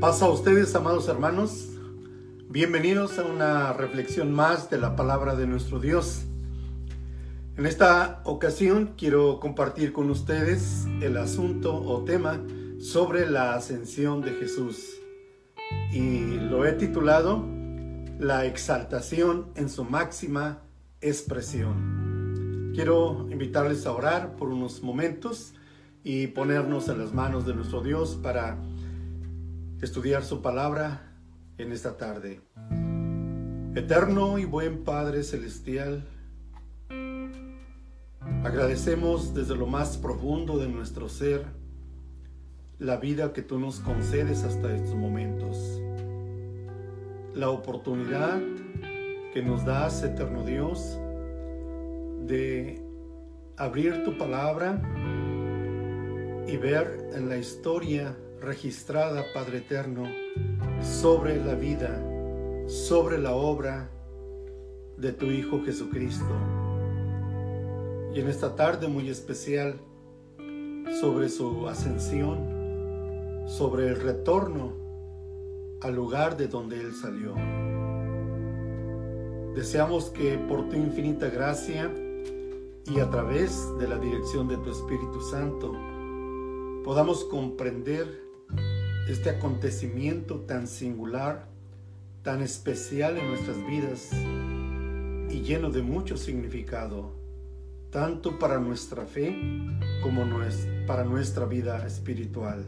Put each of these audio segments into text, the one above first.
Pasa a ustedes, amados hermanos. Bienvenidos a una reflexión más de la palabra de nuestro Dios. En esta ocasión quiero compartir con ustedes el asunto o tema sobre la ascensión de Jesús. Y lo he titulado La exaltación en su máxima expresión. Quiero invitarles a orar por unos momentos y ponernos en las manos de nuestro Dios para estudiar su palabra en esta tarde. Eterno y buen Padre Celestial, agradecemos desde lo más profundo de nuestro ser la vida que tú nos concedes hasta estos momentos, la oportunidad que nos das, eterno Dios, de abrir tu palabra y ver en la historia registrada, Padre Eterno, sobre la vida, sobre la obra de tu Hijo Jesucristo. Y en esta tarde muy especial, sobre su ascensión, sobre el retorno al lugar de donde Él salió. Deseamos que por tu infinita gracia y a través de la dirección de tu Espíritu Santo podamos comprender este acontecimiento tan singular, tan especial en nuestras vidas y lleno de mucho significado, tanto para nuestra fe como para nuestra vida espiritual.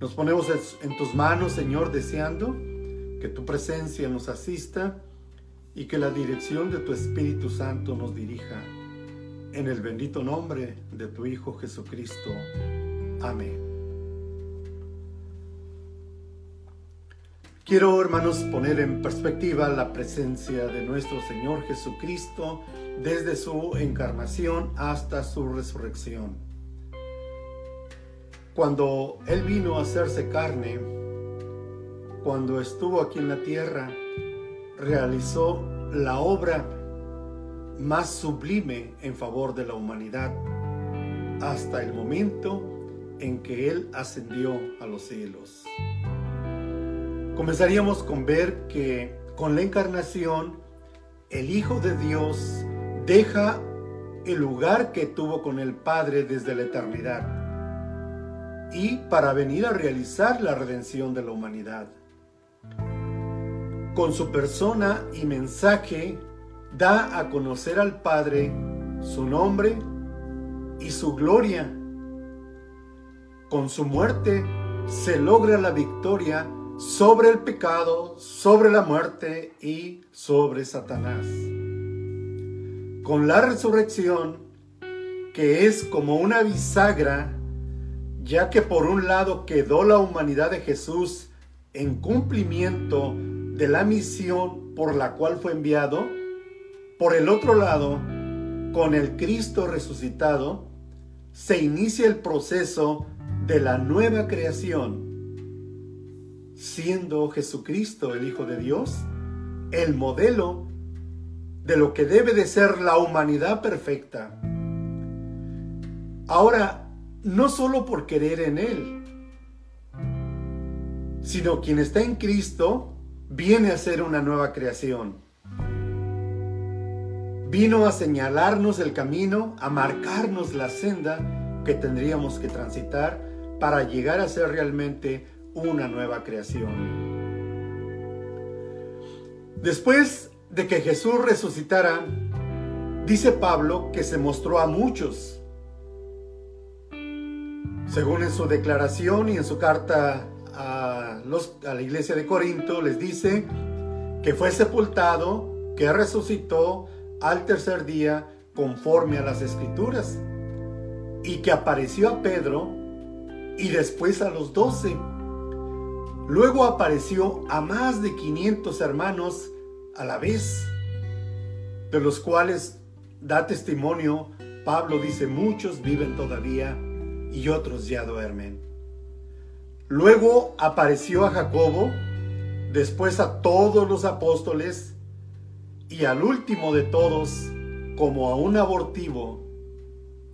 Nos ponemos en tus manos, Señor, deseando que tu presencia nos asista y que la dirección de tu Espíritu Santo nos dirija. En el bendito nombre de tu Hijo Jesucristo. Amén. Quiero, hermanos, poner en perspectiva la presencia de nuestro Señor Jesucristo desde su encarnación hasta su resurrección. Cuando Él vino a hacerse carne, cuando estuvo aquí en la tierra, realizó la obra más sublime en favor de la humanidad hasta el momento en que Él ascendió a los cielos. Comenzaríamos con ver que con la encarnación el Hijo de Dios deja el lugar que tuvo con el Padre desde la eternidad y para venir a realizar la redención de la humanidad. Con su persona y mensaje da a conocer al Padre su nombre y su gloria. Con su muerte se logra la victoria sobre el pecado, sobre la muerte y sobre Satanás. Con la resurrección, que es como una bisagra, ya que por un lado quedó la humanidad de Jesús en cumplimiento de la misión por la cual fue enviado, por el otro lado, con el Cristo resucitado, se inicia el proceso de la nueva creación siendo Jesucristo el Hijo de Dios el modelo de lo que debe de ser la humanidad perfecta. Ahora, no solo por querer en Él, sino quien está en Cristo viene a ser una nueva creación. Vino a señalarnos el camino, a marcarnos la senda que tendríamos que transitar para llegar a ser realmente una nueva creación. Después de que Jesús resucitara, dice Pablo que se mostró a muchos. Según en su declaración y en su carta a, los, a la iglesia de Corinto, les dice que fue sepultado, que resucitó al tercer día conforme a las escrituras y que apareció a Pedro y después a los doce. Luego apareció a más de 500 hermanos a la vez, de los cuales da testimonio, Pablo dice, muchos viven todavía y otros ya duermen. Luego apareció a Jacobo, después a todos los apóstoles y al último de todos, como a un abortivo,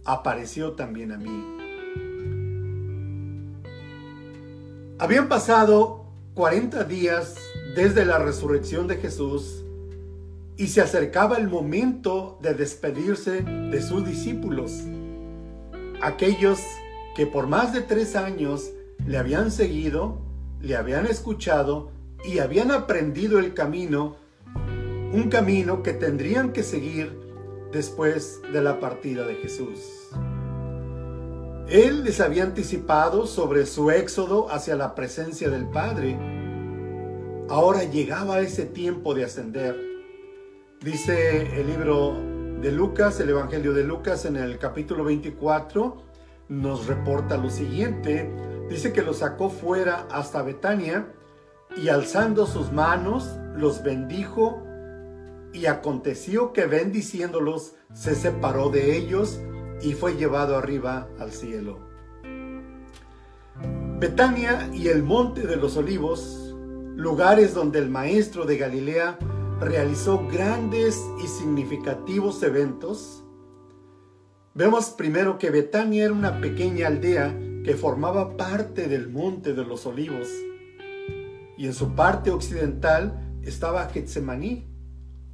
apareció también a mí. Habían pasado 40 días desde la resurrección de Jesús y se acercaba el momento de despedirse de sus discípulos, aquellos que por más de tres años le habían seguido, le habían escuchado y habían aprendido el camino, un camino que tendrían que seguir después de la partida de Jesús. Él les había anticipado sobre su éxodo hacia la presencia del Padre. Ahora llegaba ese tiempo de ascender. Dice el libro de Lucas, el Evangelio de Lucas en el capítulo 24, nos reporta lo siguiente. Dice que los sacó fuera hasta Betania y alzando sus manos los bendijo y aconteció que bendiciéndolos se separó de ellos y fue llevado arriba al cielo. Betania y el Monte de los Olivos, lugares donde el Maestro de Galilea realizó grandes y significativos eventos, vemos primero que Betania era una pequeña aldea que formaba parte del Monte de los Olivos y en su parte occidental estaba Getsemaní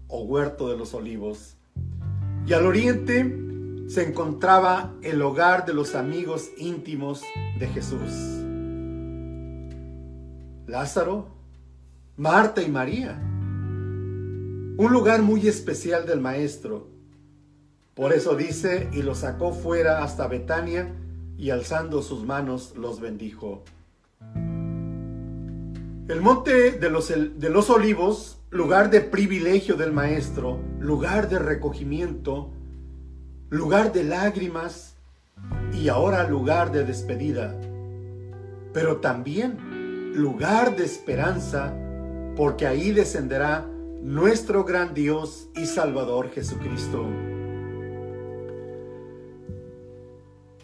o Huerto de los Olivos. Y al oriente se encontraba el hogar de los amigos íntimos de Jesús. Lázaro, Marta y María. Un lugar muy especial del Maestro. Por eso dice, y los sacó fuera hasta Betania, y alzando sus manos los bendijo. El monte de los, de los olivos, lugar de privilegio del Maestro, lugar de recogimiento, lugar de lágrimas y ahora lugar de despedida, pero también lugar de esperanza, porque ahí descenderá nuestro gran Dios y Salvador Jesucristo.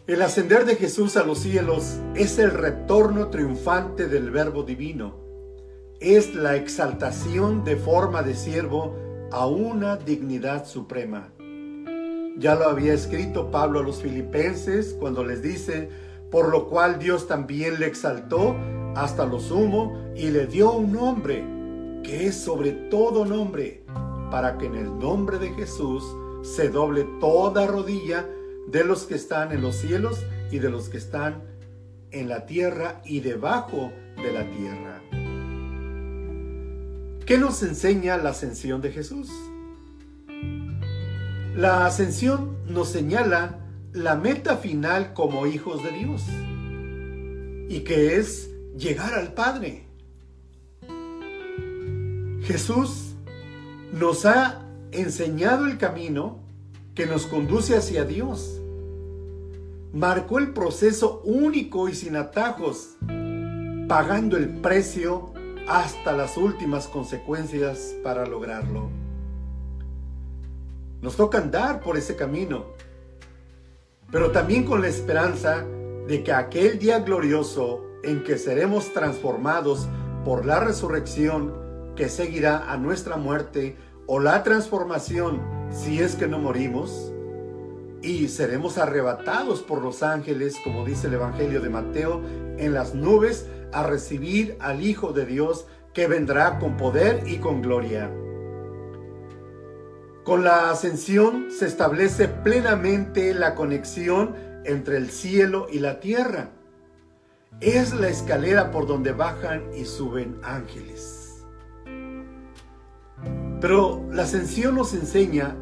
El ascender de Jesús a los cielos es el retorno triunfante del Verbo Divino. Es la exaltación de forma de siervo a una dignidad suprema. Ya lo había escrito Pablo a los filipenses cuando les dice, por lo cual Dios también le exaltó hasta lo sumo y le dio un nombre que es sobre todo nombre, para que en el nombre de Jesús se doble toda rodilla de los que están en los cielos y de los que están en la tierra y debajo de la tierra. ¿Qué nos enseña la ascensión de Jesús? La ascensión nos señala la meta final como hijos de Dios y que es llegar al Padre. Jesús nos ha enseñado el camino que nos conduce hacia Dios. Marcó el proceso único y sin atajos, pagando el precio hasta las últimas consecuencias para lograrlo. Nos toca andar por ese camino, pero también con la esperanza de que aquel día glorioso en que seremos transformados por la resurrección que seguirá a nuestra muerte o la transformación si es que no morimos, y seremos arrebatados por los ángeles, como dice el Evangelio de Mateo, en las nubes a recibir al Hijo de Dios que vendrá con poder y con gloria. Con la ascensión se establece plenamente la conexión entre el cielo y la tierra. Es la escalera por donde bajan y suben ángeles. Pero la ascensión nos enseña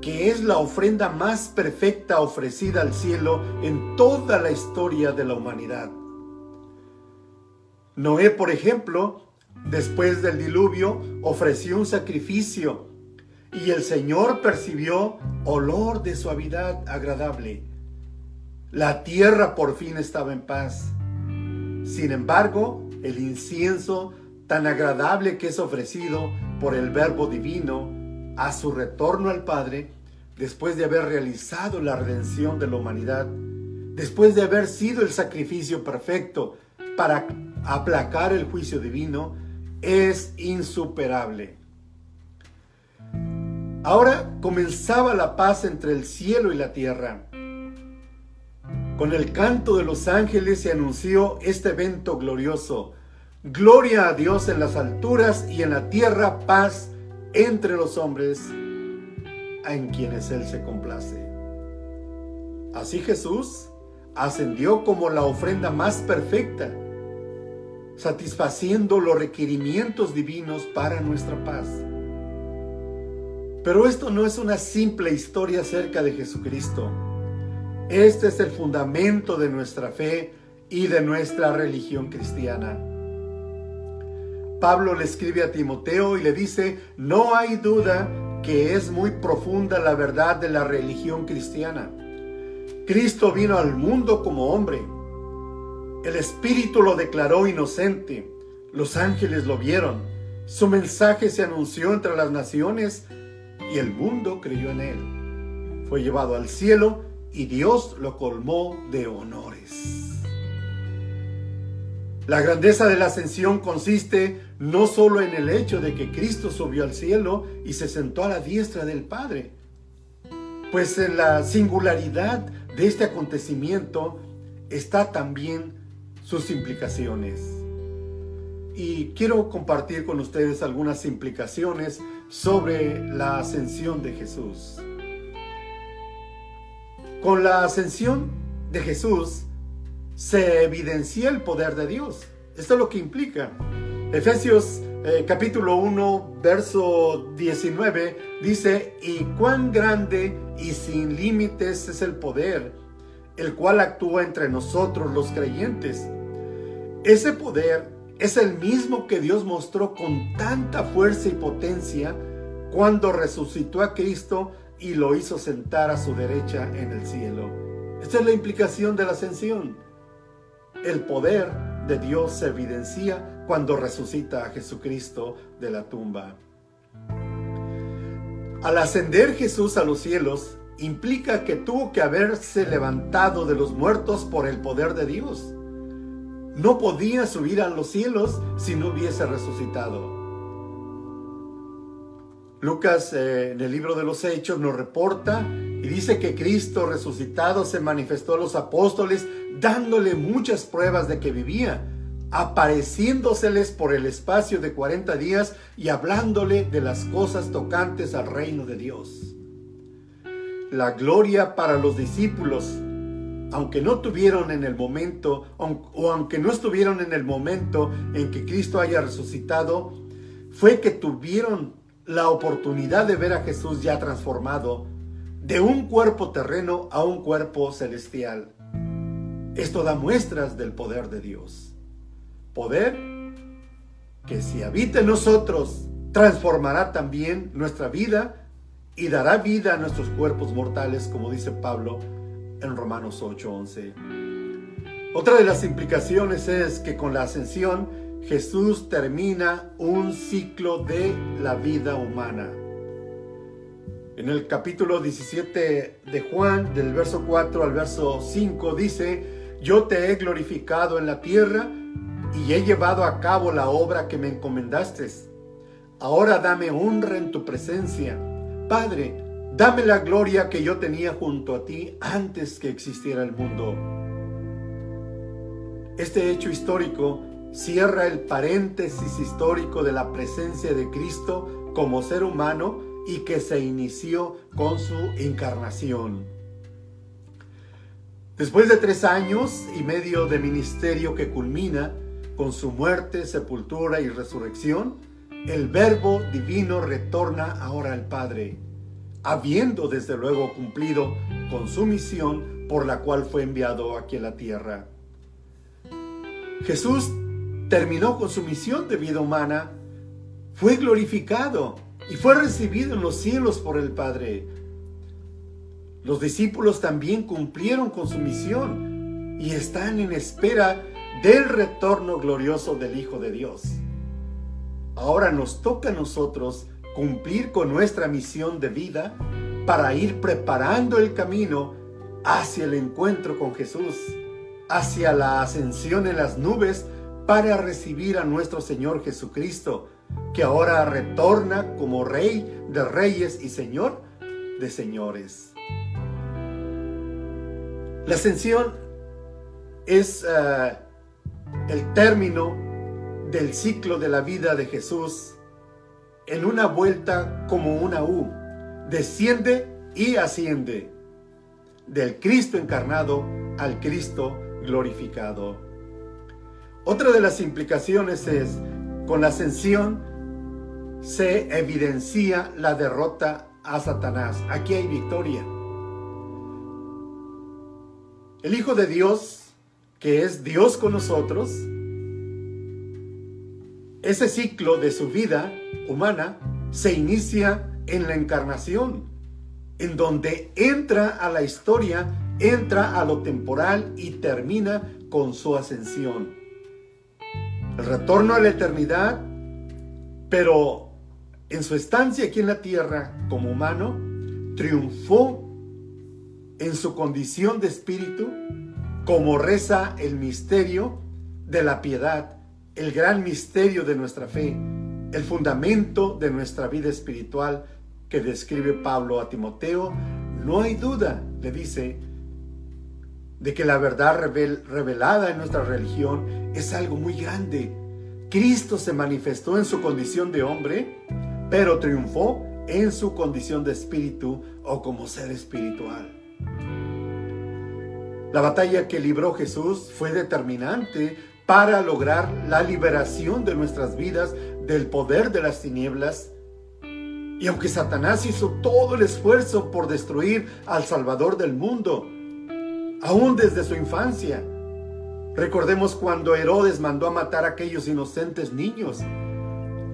que es la ofrenda más perfecta ofrecida al cielo en toda la historia de la humanidad. Noé, por ejemplo, después del diluvio, ofreció un sacrificio y el Señor percibió olor de suavidad agradable. La tierra por fin estaba en paz. Sin embargo, el incienso tan agradable que es ofrecido por el Verbo Divino a su retorno al Padre, después de haber realizado la redención de la humanidad, después de haber sido el sacrificio perfecto para aplacar el juicio divino, es insuperable. Ahora comenzaba la paz entre el cielo y la tierra. Con el canto de los ángeles se anunció este evento glorioso. Gloria a Dios en las alturas y en la tierra paz entre los hombres en quienes Él se complace. Así Jesús ascendió como la ofrenda más perfecta, satisfaciendo los requerimientos divinos para nuestra paz. Pero esto no es una simple historia acerca de Jesucristo. Este es el fundamento de nuestra fe y de nuestra religión cristiana. Pablo le escribe a Timoteo y le dice, no hay duda que es muy profunda la verdad de la religión cristiana. Cristo vino al mundo como hombre. El Espíritu lo declaró inocente. Los ángeles lo vieron. Su mensaje se anunció entre las naciones y el mundo creyó en él. Fue llevado al cielo y Dios lo colmó de honores. La grandeza de la ascensión consiste no solo en el hecho de que Cristo subió al cielo y se sentó a la diestra del Padre, pues en la singularidad de este acontecimiento está también sus implicaciones. Y quiero compartir con ustedes algunas implicaciones sobre la ascensión de Jesús. Con la ascensión de Jesús se evidencia el poder de Dios. Esto es lo que implica. Efesios eh, capítulo 1, verso 19 dice, y cuán grande y sin límites es el poder, el cual actúa entre nosotros los creyentes. Ese poder es el mismo que Dios mostró con tanta fuerza y potencia cuando resucitó a Cristo y lo hizo sentar a su derecha en el cielo. Esta es la implicación de la ascensión. El poder de Dios se evidencia cuando resucita a Jesucristo de la tumba. Al ascender Jesús a los cielos, implica que tuvo que haberse levantado de los muertos por el poder de Dios no podía subir a los cielos si no hubiese resucitado. Lucas eh, en el libro de los Hechos nos reporta y dice que Cristo resucitado se manifestó a los apóstoles dándole muchas pruebas de que vivía, apareciéndoseles por el espacio de 40 días y hablándole de las cosas tocantes al reino de Dios. La gloria para los discípulos aunque no tuvieron en el momento, o aunque no estuvieron en el momento en que Cristo haya resucitado, fue que tuvieron la oportunidad de ver a Jesús ya transformado de un cuerpo terreno a un cuerpo celestial. Esto da muestras del poder de Dios. Poder que si habita en nosotros, transformará también nuestra vida y dará vida a nuestros cuerpos mortales, como dice Pablo en Romanos 8:11. Otra de las implicaciones es que con la ascensión Jesús termina un ciclo de la vida humana. En el capítulo 17 de Juan, del verso 4 al verso 5, dice, yo te he glorificado en la tierra y he llevado a cabo la obra que me encomendaste. Ahora dame honra en tu presencia. Padre, Dame la gloria que yo tenía junto a ti antes que existiera el mundo. Este hecho histórico cierra el paréntesis histórico de la presencia de Cristo como ser humano y que se inició con su encarnación. Después de tres años y medio de ministerio que culmina con su muerte, sepultura y resurrección, el Verbo divino retorna ahora al Padre habiendo desde luego cumplido con su misión por la cual fue enviado aquí a la tierra. Jesús terminó con su misión de vida humana, fue glorificado y fue recibido en los cielos por el Padre. Los discípulos también cumplieron con su misión y están en espera del retorno glorioso del Hijo de Dios. Ahora nos toca a nosotros cumplir con nuestra misión de vida para ir preparando el camino hacia el encuentro con Jesús, hacia la ascensión en las nubes para recibir a nuestro Señor Jesucristo, que ahora retorna como Rey de reyes y Señor de señores. La ascensión es eh, el término del ciclo de la vida de Jesús en una vuelta como una U. Desciende y asciende del Cristo encarnado al Cristo glorificado. Otra de las implicaciones es, con la ascensión se evidencia la derrota a Satanás. Aquí hay victoria. El Hijo de Dios, que es Dios con nosotros, ese ciclo de su vida humana se inicia en la encarnación, en donde entra a la historia, entra a lo temporal y termina con su ascensión. El retorno a la eternidad, pero en su estancia aquí en la tierra como humano, triunfó en su condición de espíritu, como reza el misterio de la piedad, el gran misterio de nuestra fe, el fundamento de nuestra vida espiritual que describe Pablo a Timoteo. No hay duda, le dice, de que la verdad revelada en nuestra religión es algo muy grande. Cristo se manifestó en su condición de hombre, pero triunfó en su condición de espíritu o como ser espiritual. La batalla que libró Jesús fue determinante para lograr la liberación de nuestras vidas del poder de las tinieblas. Y aunque Satanás hizo todo el esfuerzo por destruir al Salvador del mundo, aún desde su infancia, recordemos cuando Herodes mandó a matar a aquellos inocentes niños,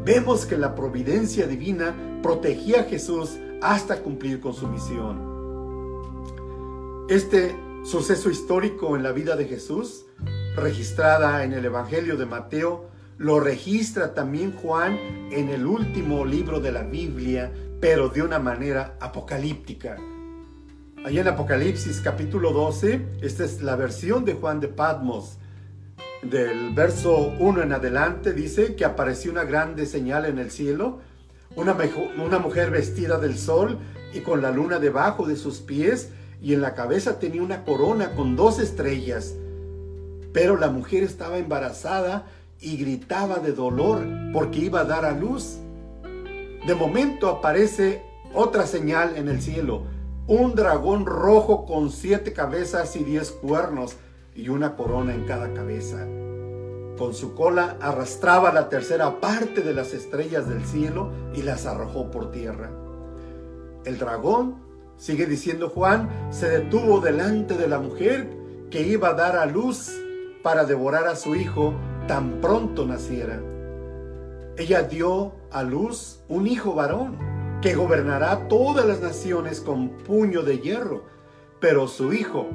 vemos que la providencia divina protegía a Jesús hasta cumplir con su misión. Este suceso histórico en la vida de Jesús, registrada en el Evangelio de Mateo, lo registra también Juan en el último libro de la Biblia, pero de una manera apocalíptica. Allá en Apocalipsis capítulo 12, esta es la versión de Juan de Patmos, del verso 1 en adelante dice que apareció una grande señal en el cielo, una, una mujer vestida del sol y con la luna debajo de sus pies y en la cabeza tenía una corona con dos estrellas. Pero la mujer estaba embarazada y gritaba de dolor porque iba a dar a luz. De momento aparece otra señal en el cielo, un dragón rojo con siete cabezas y diez cuernos y una corona en cada cabeza. Con su cola arrastraba la tercera parte de las estrellas del cielo y las arrojó por tierra. El dragón, sigue diciendo Juan, se detuvo delante de la mujer que iba a dar a luz para devorar a su hijo tan pronto naciera. Ella dio a luz un hijo varón que gobernará todas las naciones con puño de hierro, pero su hijo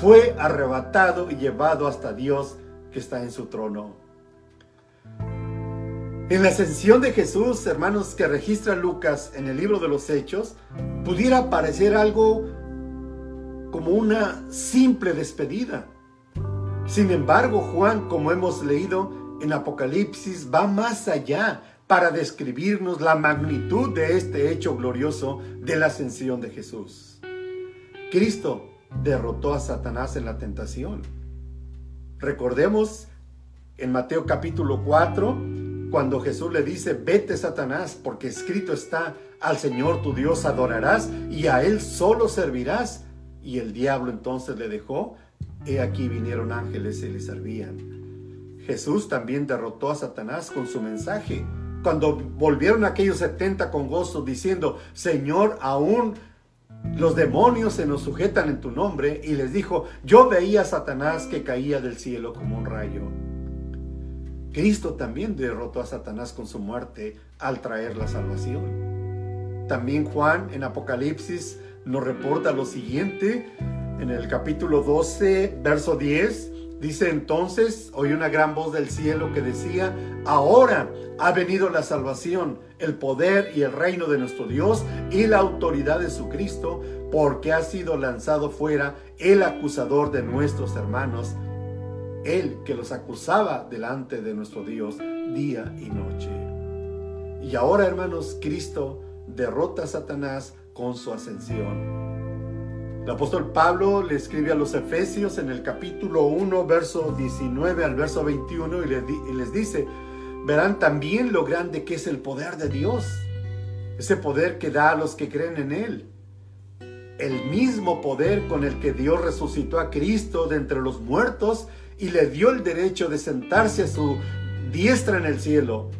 fue arrebatado y llevado hasta Dios que está en su trono. En la ascensión de Jesús, hermanos, que registra Lucas en el libro de los Hechos, pudiera parecer algo como una simple despedida. Sin embargo, Juan, como hemos leído en Apocalipsis, va más allá para describirnos la magnitud de este hecho glorioso de la ascensión de Jesús. Cristo derrotó a Satanás en la tentación. Recordemos en Mateo capítulo 4, cuando Jesús le dice, vete Satanás, porque escrito está, al Señor tu Dios adorarás y a Él solo servirás. Y el diablo entonces le dejó, he aquí vinieron ángeles y le servían. Jesús también derrotó a Satanás con su mensaje. Cuando volvieron aquellos setenta con gozo diciendo, Señor, aún los demonios se nos sujetan en tu nombre y les dijo, yo veía a Satanás que caía del cielo como un rayo. Cristo también derrotó a Satanás con su muerte al traer la salvación. También Juan en Apocalipsis nos reporta lo siguiente, en el capítulo 12, verso 10, Dice entonces, oí una gran voz del cielo que decía, ahora ha venido la salvación, el poder y el reino de nuestro Dios y la autoridad de su Cristo, porque ha sido lanzado fuera el acusador de nuestros hermanos, el que los acusaba delante de nuestro Dios día y noche. Y ahora, hermanos, Cristo derrota a Satanás con su ascensión. El apóstol Pablo le escribe a los Efesios en el capítulo 1, verso 19 al verso 21 y les, y les dice, verán también lo grande que es el poder de Dios, ese poder que da a los que creen en Él. El mismo poder con el que Dios resucitó a Cristo de entre los muertos y le dio el derecho de sentarse a su diestra en el cielo.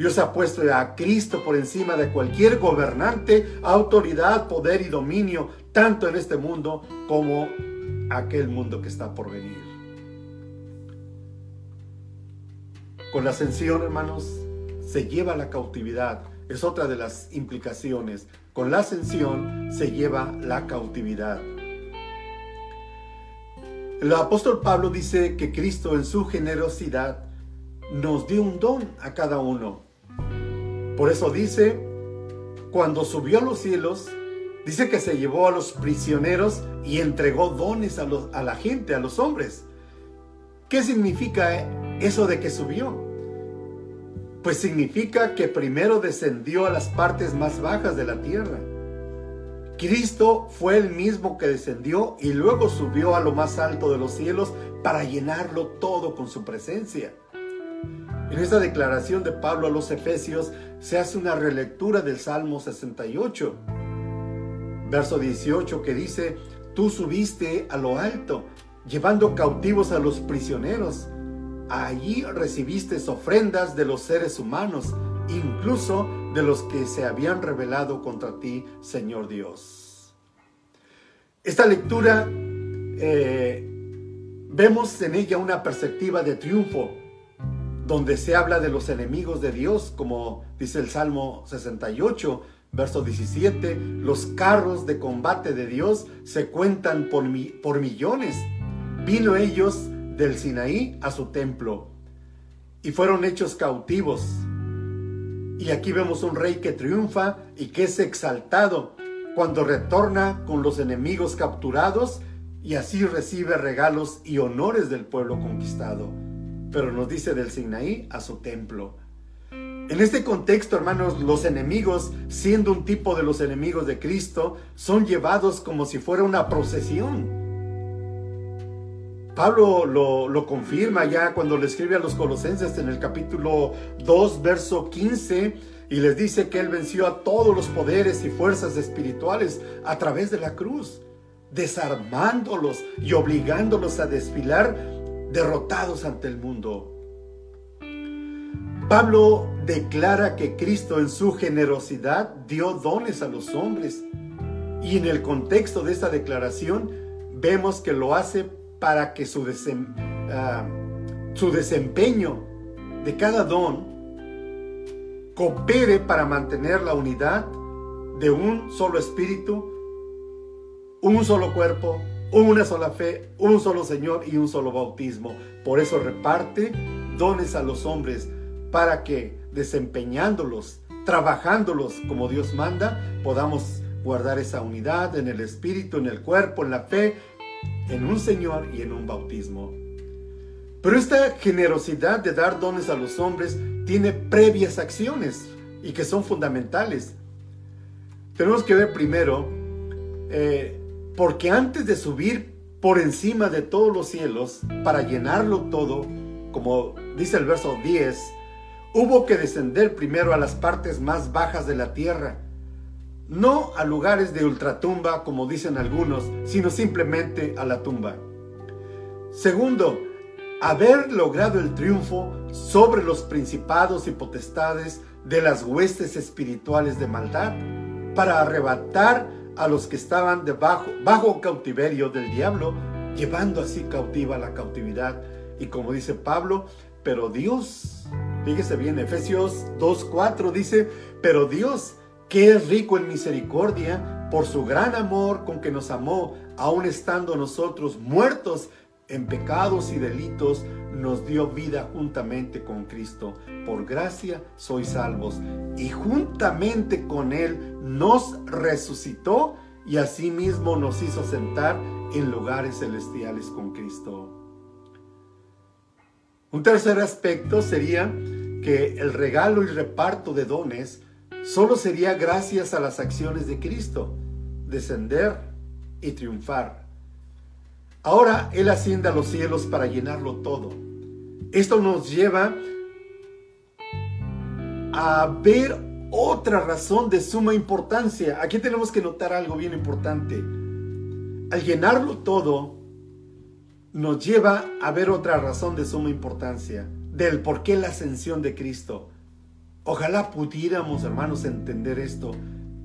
Dios ha puesto a Cristo por encima de cualquier gobernante, autoridad, poder y dominio, tanto en este mundo como aquel mundo que está por venir. Con la ascensión, hermanos, se lleva la cautividad. Es otra de las implicaciones. Con la ascensión se lleva la cautividad. El apóstol Pablo dice que Cristo en su generosidad nos dio un don a cada uno. Por eso dice, cuando subió a los cielos, dice que se llevó a los prisioneros y entregó dones a, a la gente, a los hombres. ¿Qué significa eso de que subió? Pues significa que primero descendió a las partes más bajas de la tierra Cristo fue el mismo que descendió y luego subió a lo más alto de los cielos para llenarlo todo con su presencia. En esta declaración de Pablo a los Efesios se hace una relectura del Salmo 68, verso 18, que dice, tú subiste a lo alto, llevando cautivos a los prisioneros. Allí recibiste ofrendas de los seres humanos, incluso de los que se habían rebelado contra ti, Señor Dios. Esta lectura eh, vemos en ella una perspectiva de triunfo, donde se habla de los enemigos de Dios, como dice el Salmo 68, verso 17, los carros de combate de Dios se cuentan por, por millones. Vino ellos del Sinaí a su templo y fueron hechos cautivos y aquí vemos un rey que triunfa y que es exaltado cuando retorna con los enemigos capturados y así recibe regalos y honores del pueblo conquistado. Pero nos dice del Sinaí a su templo. En este contexto, hermanos, los enemigos, siendo un tipo de los enemigos de Cristo, son llevados como si fuera una procesión Pablo lo, confirma ya cuando le escribe a los colosenses en el capítulo 2, verso 15, y les dice que él venció a todos los poderes y fuerzas espirituales a través de la cruz, desarmándolos y obligándolos a desfilar derrotados ante el mundo. Pablo declara que Cristo en su generosidad dio dones a los hombres. Y en el contexto de esta declaración vemos que lo hace para que su, ah, su desempeño de cada don coopere para mantener la unidad de un solo espíritu, un solo cuerpo, una sola fe, un solo Señor y un solo bautismo. Por eso reparte dones a los hombres para que desempeñándolos, trabajándolos como Dios manda, podamos guardar esa unidad en el espíritu, en el cuerpo, en la fe, en un Señor y en un bautismo. Pero esta generosidad de dar dones a los hombres tiene previas acciones y que son fundamentales. Tenemos que ver primero, eh, porque antes de subir por encima de todos los cielos para llenarlo todo, como dice el verso 10, hubo que descender primero a las partes más bajas de la tierra no a lugares de ultratumba como dicen algunos, sino simplemente a la tumba. Segundo, haber logrado el triunfo sobre los principados y potestades de las huestes espirituales de maldad para arrebatar a los que estaban debajo bajo cautiverio del diablo, llevando así cautiva la cautividad. Y como dice Pablo, pero Dios, fíjese bien, Efesios 2:4 dice, pero Dios que es rico en misericordia por su gran amor con que nos amó, aun estando nosotros muertos en pecados y delitos, nos dio vida juntamente con Cristo. Por gracia sois salvos. Y juntamente con Él nos resucitó y asimismo nos hizo sentar en lugares celestiales con Cristo. Un tercer aspecto sería que el regalo y reparto de dones solo sería gracias a las acciones de Cristo, descender y triunfar. Ahora Él asciende a los cielos para llenarlo todo. Esto nos lleva a ver otra razón de suma importancia. Aquí tenemos que notar algo bien importante. Al llenarlo todo, nos lleva a ver otra razón de suma importancia del por qué la ascensión de Cristo. Ojalá pudiéramos, hermanos, entender esto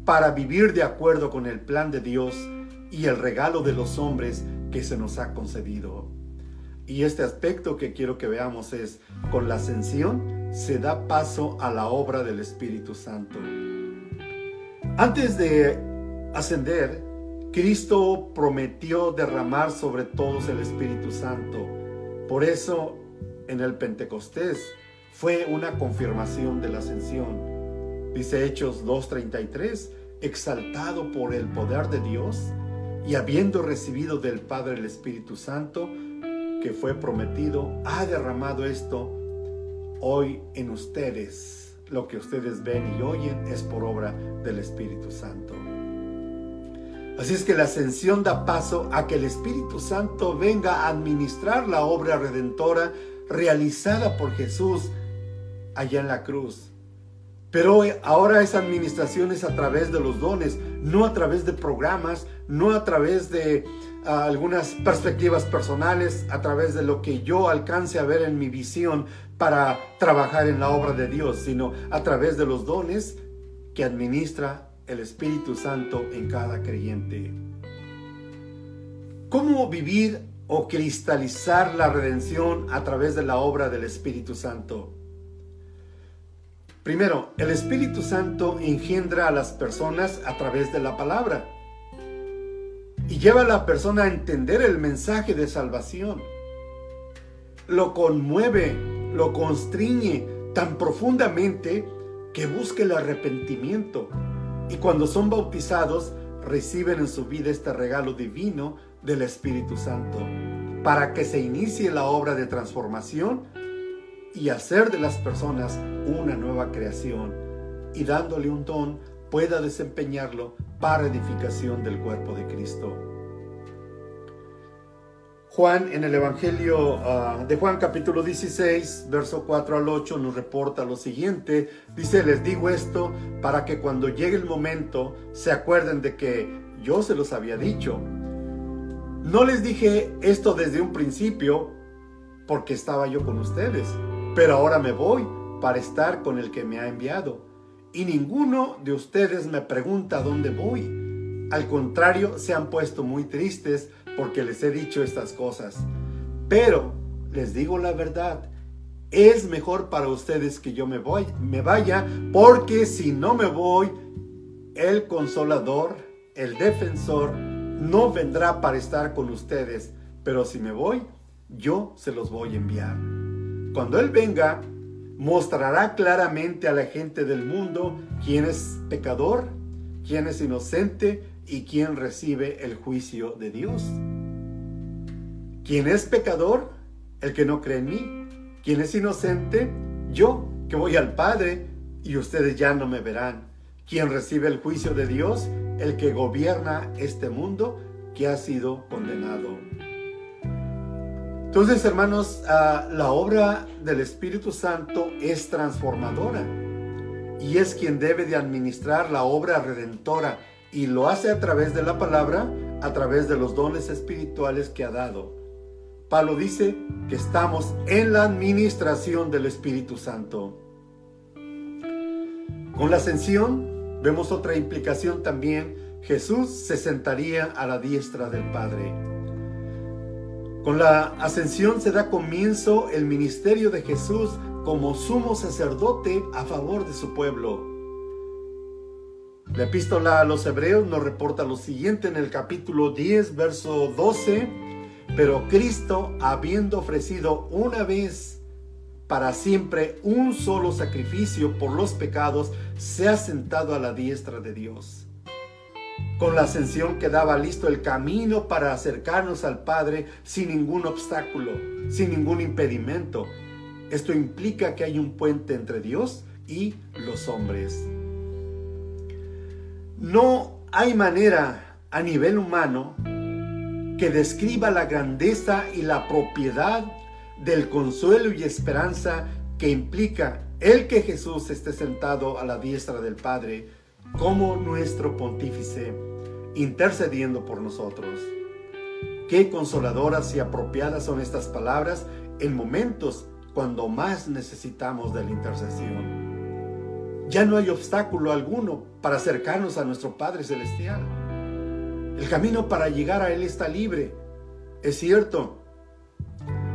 para vivir de acuerdo con el plan de Dios y el regalo de los hombres que se nos ha concedido. Y este aspecto que quiero que veamos es, con la ascensión se da paso a la obra del Espíritu Santo. Antes de ascender, Cristo prometió derramar sobre todos el Espíritu Santo. Por eso, en el Pentecostés fue una confirmación de la ascensión. Dice Hechos 2.33, exaltado por el poder de Dios y habiendo recibido del Padre el Espíritu Santo, que fue prometido, ha derramado esto hoy en ustedes. Lo que ustedes ven y oyen es por obra del Espíritu Santo. Así es que la ascensión da paso a que el Espíritu Santo venga a administrar la obra redentora realizada por Jesús allá en la cruz. Pero ahora esa administración es a través de los dones, no a través de programas, no a través de ah, algunas perspectivas personales, a través de lo que yo alcance a ver en mi visión para trabajar en la obra de Dios, sino a través de los dones que administra el Espíritu Santo en cada creyente. ¿Cómo vivir o cristalizar la redención a través de la obra del Espíritu Santo? Primero, el Espíritu Santo engendra a las personas a través de la palabra y lleva a la persona a entender el mensaje de salvación. Lo conmueve, lo constriñe tan profundamente que busque el arrepentimiento. Y cuando son bautizados, reciben en su vida este regalo divino del Espíritu Santo, para que se inicie la obra de transformación y hacer de las personas una nueva creación y dándole un don pueda desempeñarlo para edificación del cuerpo de Cristo. Juan en el Evangelio ah, de Juan capítulo 16, verso 4 al 8 nos reporta lo siguiente. Dice, les digo esto para que cuando llegue el momento se acuerden de que yo se los había dicho. No les dije esto desde un principio porque estaba yo con ustedes pero ahora me voy para estar con el que me ha enviado. Y ninguno de ustedes me pregunta dónde voy. Al contrario, se han puesto muy tristes porque les he dicho estas cosas. Pero les digo la verdad, es mejor para ustedes que yo me voy, me vaya, porque si no me voy, el consolador, el defensor, no vendrá para estar con ustedes, pero si me voy, yo se los voy a enviar. Cuando Él venga, mostrará claramente a la gente del mundo quién es pecador, quién es inocente y quién recibe el juicio de Dios. ¿Quién es pecador? El que no cree en mí. ¿Quién es inocente? Yo, que voy al Padre y ustedes ya no me verán. ¿Quién recibe el juicio de Dios? El que gobierna este mundo que ha sido condenado. Entonces, hermanos, ah, la obra del Espíritu Santo es transformadora y es quien debe de administrar la obra redentora y lo hace a través de la palabra, a través de los dones espirituales que ha dado. Pablo dice que estamos en la administración del Espíritu Santo. Con la ascensión vemos otra implicación también. Jesús se sentaría a la diestra del Padre. Con la ascensión se da comienzo el ministerio de Jesús como sumo sacerdote a favor de su pueblo. La epístola a los hebreos nos reporta lo siguiente en el capítulo 10, verso 12, pero Cristo, habiendo ofrecido una vez para siempre un solo sacrificio por los pecados, se ha sentado a la diestra de Dios. Con la ascensión quedaba listo el camino para acercarnos al Padre sin ningún obstáculo, sin ningún impedimento. Esto implica que hay un puente entre Dios y los hombres. No hay manera a nivel humano que describa la grandeza y la propiedad del consuelo y esperanza que implica el que Jesús esté sentado a la diestra del Padre como nuestro pontífice, intercediendo por nosotros. Qué consoladoras y apropiadas son estas palabras en momentos cuando más necesitamos de la intercesión. Ya no hay obstáculo alguno para acercarnos a nuestro Padre Celestial. El camino para llegar a Él está libre. Es cierto,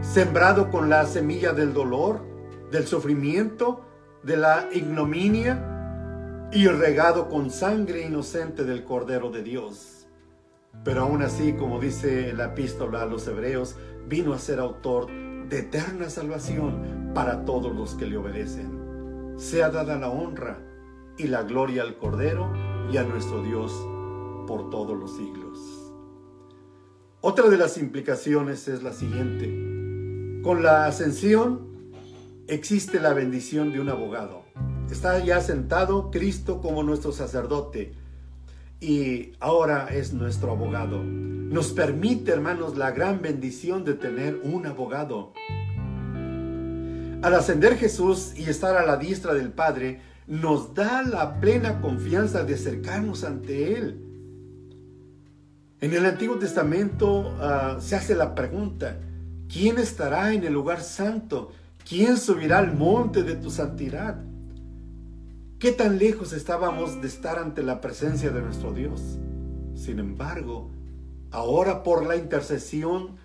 sembrado con la semilla del dolor, del sufrimiento, de la ignominia y regado con sangre inocente del Cordero de Dios. Pero aún así, como dice la epístola a los hebreos, vino a ser autor de eterna salvación para todos los que le obedecen. Sea dada la honra y la gloria al Cordero y a nuestro Dios por todos los siglos. Otra de las implicaciones es la siguiente. Con la ascensión existe la bendición de un abogado. Está ya sentado Cristo como nuestro sacerdote y ahora es nuestro abogado. Nos permite, hermanos, la gran bendición de tener un abogado. Al ascender Jesús y estar a la diestra del Padre, nos da la plena confianza de acercarnos ante Él. En el Antiguo Testamento ah, se hace la pregunta, ¿quién estará en el lugar santo? ¿Quién subirá al monte de tu santidad? ¿Qué tan lejos estábamos de estar ante la presencia de nuestro Dios? Sin embargo, ahora por la intercesión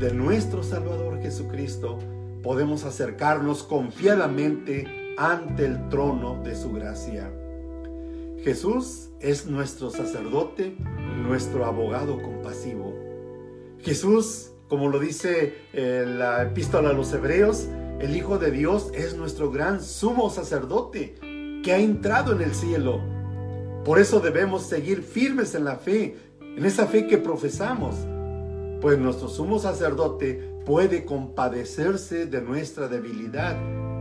de nuestro Salvador Jesucristo, podemos acercarnos confiadamente ante el trono de su gracia. Jesús es nuestro sacerdote, nuestro abogado compasivo. Jesús, como lo dice eh, la epístola a los hebreos, el Hijo de Dios es nuestro gran sumo sacerdote que ha entrado en el cielo. Por eso debemos seguir firmes en la fe, en esa fe que profesamos, pues nuestro sumo sacerdote puede compadecerse de nuestra debilidad,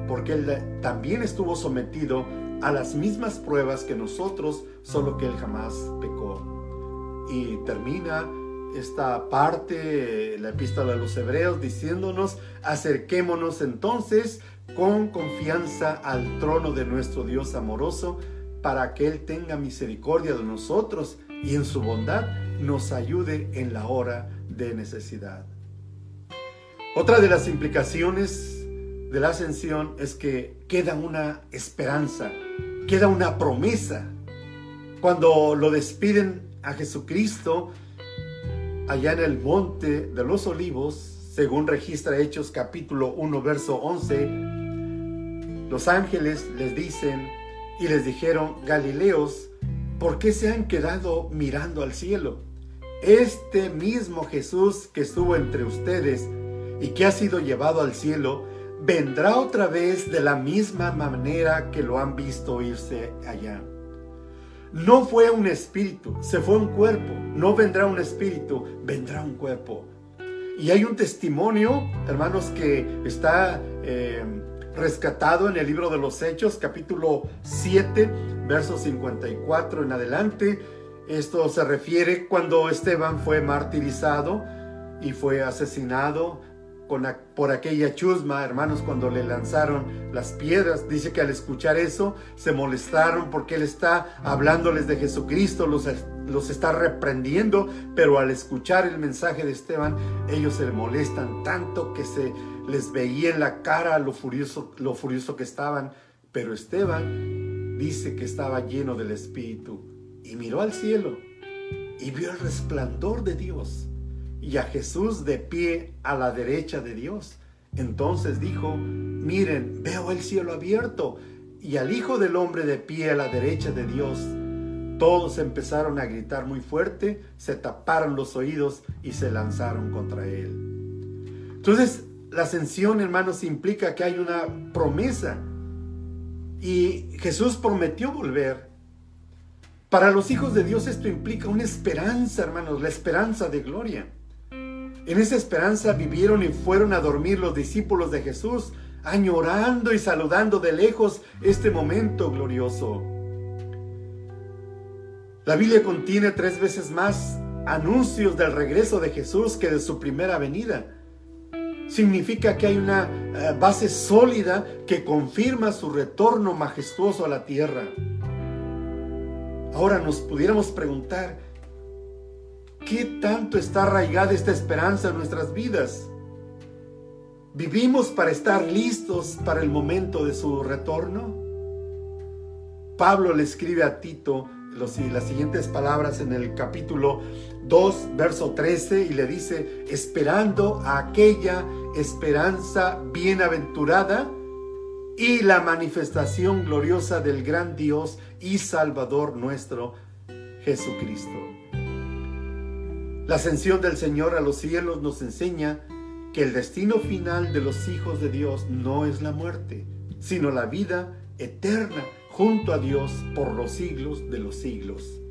porque él también estuvo sometido a las mismas pruebas que nosotros, solo que él jamás pecó. Y termina esta parte, la epístola a los hebreos, diciéndonos, acerquémonos entonces con confianza al trono de nuestro Dios amoroso, para que Él tenga misericordia de nosotros y en su bondad nos ayude en la hora de necesidad. Otra de las implicaciones de la ascensión es que queda una esperanza, queda una promesa. Cuando lo despiden a Jesucristo allá en el monte de los olivos, según registra Hechos capítulo 1, verso 11, los ángeles les dicen y les dijeron, Galileos, ¿por qué se han quedado mirando al cielo? Este mismo Jesús que estuvo entre ustedes y que ha sido llevado al cielo, vendrá otra vez de la misma manera que lo han visto irse allá. No fue un espíritu, se fue un cuerpo. No vendrá un espíritu, vendrá un cuerpo. Y hay un testimonio, hermanos, que está eh, rescatado en el libro de los Hechos, capítulo 7, verso 54 en adelante. Esto se refiere cuando Esteban fue martirizado y fue asesinado por aquella chusma, hermanos, cuando le lanzaron las piedras. Dice que al escuchar eso se molestaron porque él está hablándoles de Jesucristo, los, los está reprendiendo, pero al escuchar el mensaje de Esteban, ellos se molestan tanto que se les veía en la cara lo furioso, lo furioso que estaban. Pero Esteban dice que estaba lleno del Espíritu y miró al cielo y vio el resplandor de Dios y a Jesús de pie a la derecha de Dios. Entonces dijo, miren, veo el cielo abierto y al Hijo del Hombre de pie a la derecha de Dios. Todos empezaron a gritar muy fuerte, se taparon los oídos y se lanzaron contra él. Entonces, la ascensión, hermanos, implica que hay una promesa. Y Jesús prometió volver. Para los hijos de Dios esto implica una esperanza, hermanos, la esperanza de gloria. En esa esperanza vivieron y fueron a dormir los discípulos de Jesús, añorando y saludando de lejos este momento glorioso. La Biblia contiene tres veces más anuncios del regreso de Jesús que de su primera venida. Significa que hay una eh, base sólida que confirma su retorno majestuoso a la tierra. Ahora nos pudiéramos preguntar, ¿qué tanto está arraigada esta esperanza en nuestras vidas? ¿Vivimos para estar listos para el momento de su retorno? Pablo le escribe a Tito las siguientes palabras en el capítulo 2, verso 13, y le dice, esperando a aquella esperanza bienaventurada y la manifestación gloriosa del gran Dios y Salvador nuestro, Jesucristo. La ascensión del Señor a los cielos nos enseña que el destino final de los hijos de Dios no es la muerte, sino la vida eterna junto a Dios por los siglos de los siglos.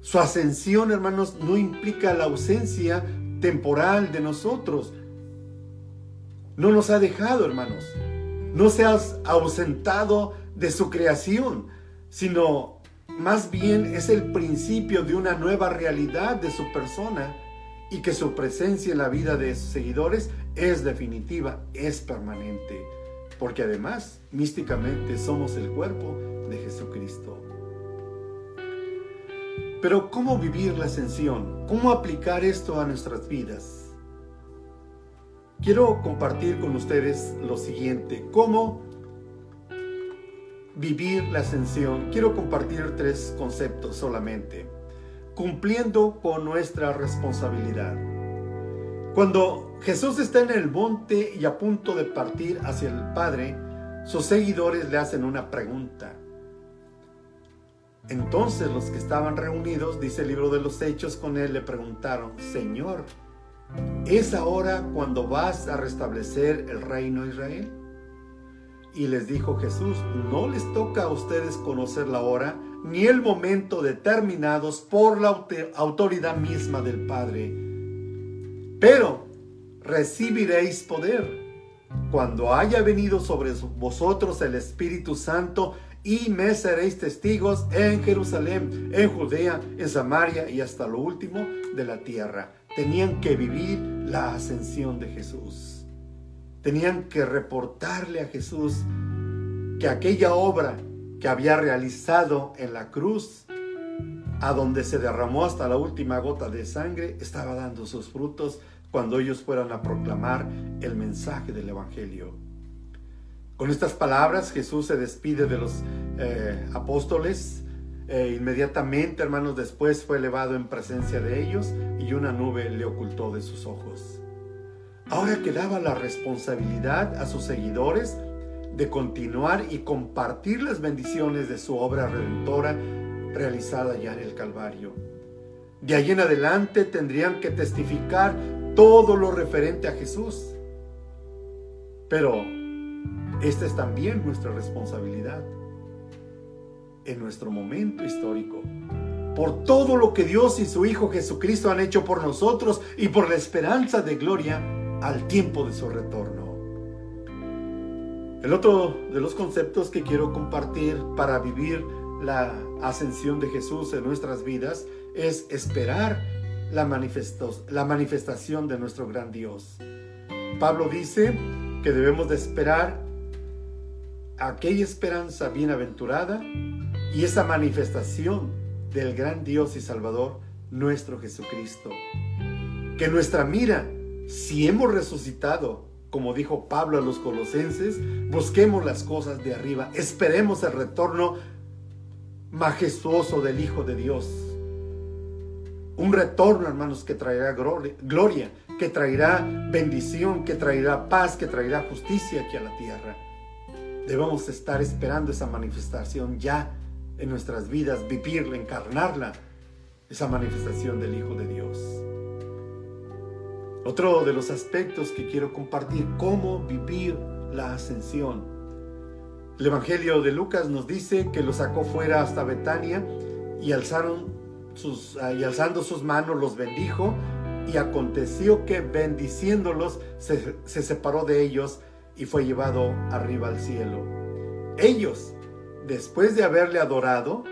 Su ascensión, hermanos, no implica la ausencia temporal de nosotros. No nos ha dejado, hermanos. No se ha ausentado de su creación, sino más bien es el principio de una nueva realidad de su persona y que su presencia en la vida de sus seguidores es definitiva, es permanente porque además místicamente somos el cuerpo de Jesucristo. Pero ¿cómo vivir la ascensión? ¿Cómo aplicar esto a nuestras vidas? Quiero compartir con ustedes lo siguiente, cómo vivir la ascensión. Quiero compartir tres conceptos solamente, cumpliendo con nuestra responsabilidad. Cuando Jesús está en el monte y a punto de partir hacia el Padre, sus seguidores le hacen una pregunta. Entonces los que estaban reunidos, dice el libro de los Hechos, con él le preguntaron, Señor, ¿es ahora cuando vas a restablecer el reino de Israel? Y les dijo Jesús, no les toca a ustedes conocer la hora ni el momento determinados por la autoridad misma del Padre. Pero recibiréis poder cuando haya venido sobre vosotros el Espíritu Santo y me seréis testigos en Jerusalén, en Judea, en Samaria y hasta lo último de la tierra. Tenían que vivir la ascensión de Jesús. Tenían que reportarle a Jesús que aquella obra que había realizado en la cruz, a donde se derramó hasta la última gota de sangre, estaba dando sus frutos cuando ellos fueran a proclamar el mensaje del Evangelio. Con estas palabras Jesús se despide de los eh, apóstoles. E inmediatamente, hermanos, después fue elevado en presencia de ellos y una nube le ocultó de sus ojos. Ahora quedaba la responsabilidad a sus seguidores de continuar y compartir las bendiciones de su obra redentora realizada ya en el Calvario. De ahí en adelante tendrían que testificar todo lo referente a Jesús. Pero esta es también nuestra responsabilidad en nuestro momento histórico. Por todo lo que Dios y su Hijo Jesucristo han hecho por nosotros y por la esperanza de gloria al tiempo de su retorno. El otro de los conceptos que quiero compartir para vivir la ascensión de Jesús en nuestras vidas es esperar la, la manifestación de nuestro gran Dios. Pablo dice que debemos de esperar aquella esperanza bienaventurada y esa manifestación del gran Dios y Salvador, nuestro Jesucristo. Que nuestra mira, si hemos resucitado, como dijo Pablo a los colosenses, busquemos las cosas de arriba, esperemos el retorno majestuoso del Hijo de Dios un retorno, hermanos, que traerá gloria, que traerá bendición, que traerá paz, que traerá justicia aquí a la tierra. Debemos estar esperando esa manifestación ya en nuestras vidas, vivirla, encarnarla, esa manifestación del Hijo de Dios. Otro de los aspectos que quiero compartir, cómo vivir la ascensión. El Evangelio de Lucas nos dice que lo sacó fuera hasta Betania y alzaron Ah, y alzando sus manos los bendijo, y aconteció que bendiciéndolos se, se separó de ellos y fue llevado arriba al cielo. Ellos, después de haberle adorado,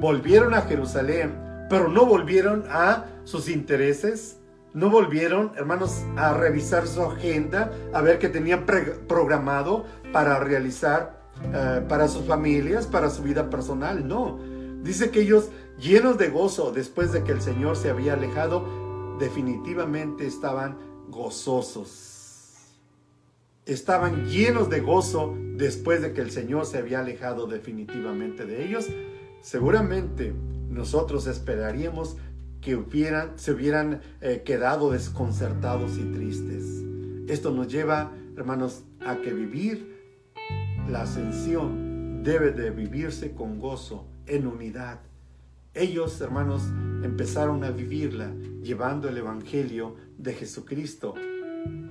volvieron a Jerusalén, pero no volvieron a sus intereses, no volvieron, hermanos, a revisar su agenda, a ver qué tenían programado para realizar eh, para sus familias, para su vida personal. No. Dice que ellos, llenos de gozo, después de que el Señor se había alejado, definitivamente estaban gozosos. Estaban llenos de gozo después de que el Señor se había alejado definitivamente de ellos. Seguramente nosotros esperaríamos que hubieran, se hubieran eh, quedado desconcertados y tristes. Esto nos lleva, hermanos, a que vivir la ascensión debe de vivirse con gozo, en unidad. Ellos, hermanos, empezaron a vivirla llevando el Evangelio de Jesucristo,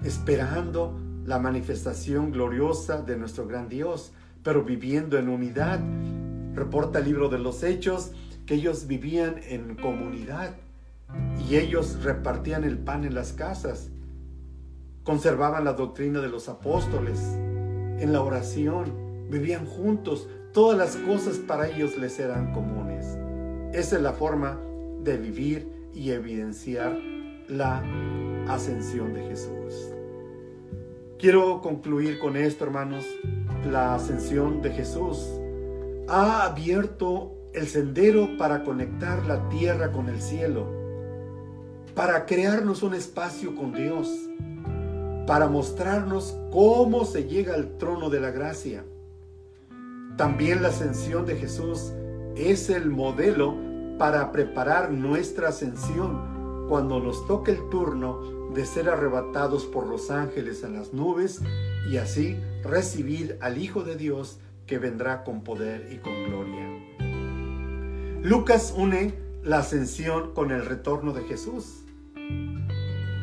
esperando la manifestación gloriosa de nuestro gran Dios, pero viviendo en unidad. Reporta el libro de los Hechos que ellos vivían en comunidad y ellos repartían el pan en las casas, conservaban la doctrina de los apóstoles, en la oración, vivían juntos, todas las cosas para ellos les eran comunes. Esa es la forma de vivir y evidenciar la ascensión de Jesús. Quiero concluir con esto, hermanos. La ascensión de Jesús ha abierto el sendero para conectar la tierra con el cielo, para crearnos un espacio con Dios, para mostrarnos cómo se llega al trono de la gracia. También la ascensión de Jesús es el modelo para preparar nuestra ascensión cuando nos toque el turno de ser arrebatados por los ángeles en las nubes y así recibir al Hijo de Dios que vendrá con poder y con gloria. Lucas une la ascensión con el retorno de Jesús.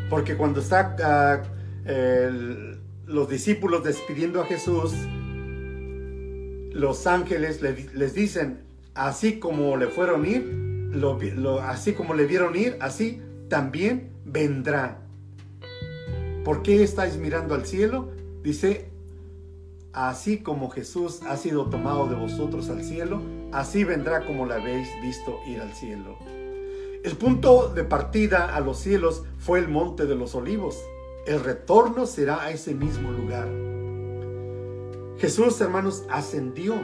Porque cuando está ah, los discípulos despidiendo a Jesús, los ángeles les dicen, así como le fueron ir, así como le vieron ir, así también vendrá. ¿Por qué estáis mirando al cielo? Dice, así como Jesús ha sido tomado de vosotros al cielo, así vendrá como la habéis visto ir al cielo. El punto de partida a los cielos fue el monte de los olivos. El retorno será a ese mismo lugar. Jesús, hermanos, ascendió.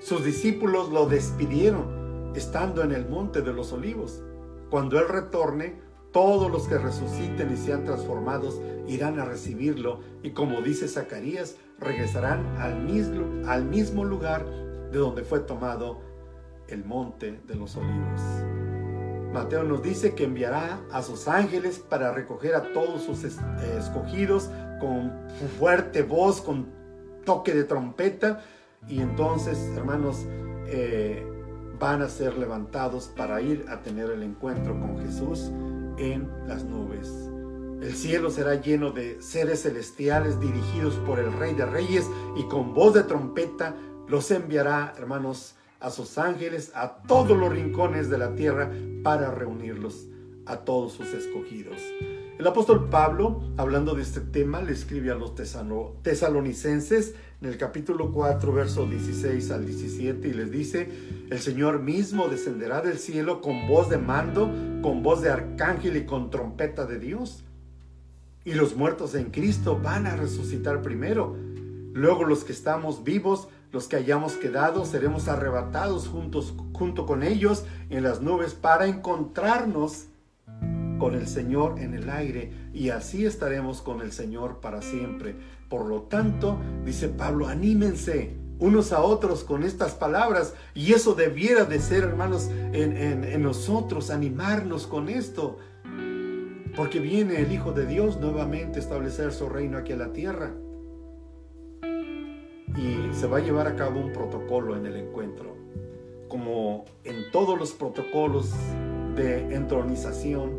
Sus discípulos lo despidieron estando en el monte de los olivos. Cuando Él retorne, todos los que resuciten y sean transformados irán a recibirlo y como dice Zacarías, regresarán al mismo, al mismo lugar de donde fue tomado el monte de los olivos. Mateo nos dice que enviará a sus ángeles para recoger a todos sus eh, escogidos con fuerte voz, con toque de trompeta. Y entonces, hermanos, eh, van a ser levantados para ir a tener el encuentro con Jesús en las nubes. El cielo será lleno de seres celestiales dirigidos por el Rey de Reyes y con voz de trompeta los enviará, hermanos, a sus ángeles a todos los rincones de la tierra para reunirlos a todos sus escogidos. El apóstol Pablo, hablando de este tema, le escribe a los tesalonicenses en el capítulo 4, verso 16 al 17, y les dice, el Señor mismo descenderá del cielo con voz de mando, con voz de arcángel y con trompeta de Dios. Y los muertos en Cristo van a resucitar primero. Luego los que estamos vivos los que hayamos quedado seremos arrebatados juntos, junto con ellos en las nubes para encontrarnos con el Señor en el aire y así estaremos con el Señor para siempre. Por lo tanto, dice Pablo, anímense unos a otros con estas palabras y eso debiera de ser, hermanos, en, en nosotros, animarnos con esto. Porque viene el Hijo de Dios nuevamente a establecer su reino aquí en la tierra y se va a llevar a cabo un protocolo en el encuentro. Como en todos los protocolos de entronización,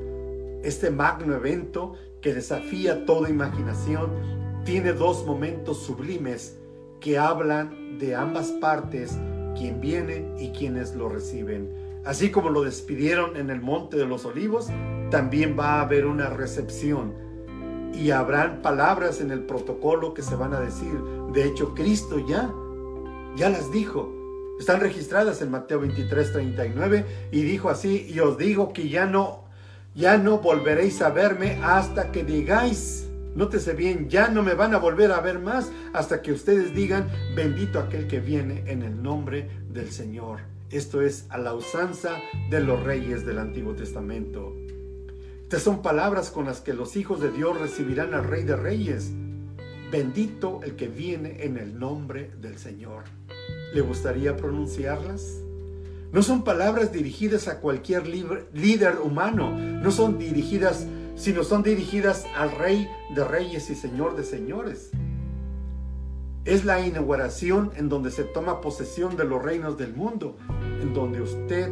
este magno evento que desafía toda imaginación tiene dos momentos sublimes que hablan de ambas partes, quien viene y quienes lo reciben. Así como lo despidieron en el Monte de los Olivos, también va a haber una recepción y habrán palabras en el protocolo que se van a decir. De hecho, Cristo ya, ya las dijo. Están registradas en Mateo 23, 39 y dijo así, y os digo que ya no, ya no volveréis a verme hasta que digáis, nótese bien, ya no me van a volver a ver más hasta que ustedes digan, bendito aquel que viene en el nombre del Señor. Esto es a la usanza de los reyes del Antiguo Testamento. Estas son palabras con las que los hijos de Dios recibirán al Rey de Reyes. Bendito el que viene en el nombre del Señor. ¿Le gustaría pronunciarlas? No son palabras dirigidas a cualquier líder humano, no son dirigidas, sino son dirigidas al Rey de Reyes y Señor de Señores. Es la inauguración en donde se toma posesión de los reinos del mundo, en donde usted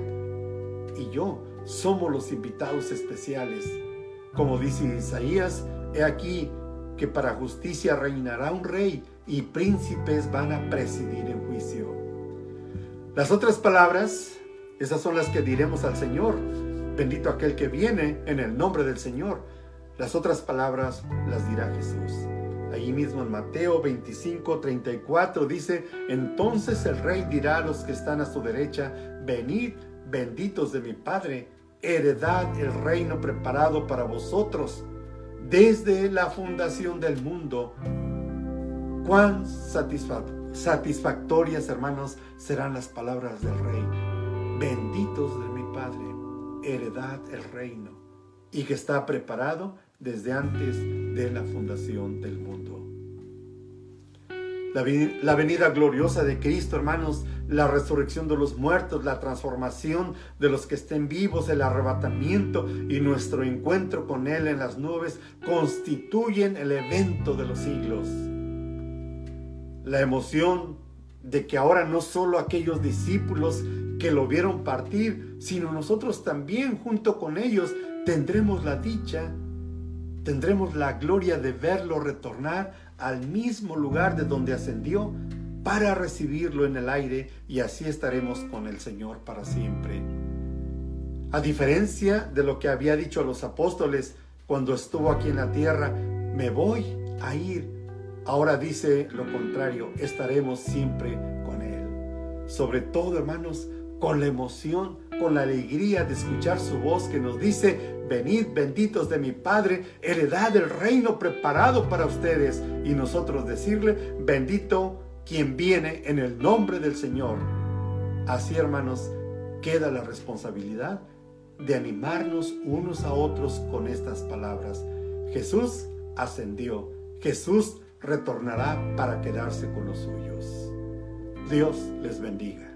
y yo somos los invitados especiales. Como dice Isaías, he aquí que para justicia reinará un rey y príncipes van a presidir en juicio. Las otras palabras, esas son las que diremos al Señor. Bendito aquel que viene en el nombre del Señor. Las otras palabras las dirá Jesús. Allí mismo en Mateo 25, 34 dice, entonces el rey dirá a los que están a su derecha, venid, benditos de mi Padre, heredad el reino preparado para vosotros desde la fundación del mundo Cuán satisfactorias, hermanos, serán las palabras del Rey. Benditos de mi Padre, heredad el reino, y que está preparado desde antes de la fundación del mundo. La, venida gloriosa de Cristo, hermanos, la resurrección de los muertos, la transformación de los que estén vivos, el arrebatamiento y nuestro encuentro con Él en las nubes constituyen el evento de los siglos. La emoción de que ahora no solo aquellos discípulos que lo vieron partir, sino nosotros también junto con ellos tendremos la dicha, tendremos la gloria de verlo retornar al mismo lugar de donde ascendió para recibirlo en el aire y así estaremos con el Señor para siempre. A diferencia de lo que había dicho a los apóstoles cuando estuvo aquí en la tierra, me voy a ir Ahora dice lo contrario, estaremos siempre con Él. Sobre todo, hermanos, con la emoción, con la alegría de escuchar su voz que nos dice, venid benditos de mi Padre, heredad del reino preparado para ustedes. Y nosotros decirle, bendito quien viene en el nombre del Señor. Así, hermanos, queda la responsabilidad de animarnos unos a otros con estas palabras. Jesús ascendió. Jesús retornará para quedarse con los suyos. Dios les bendiga.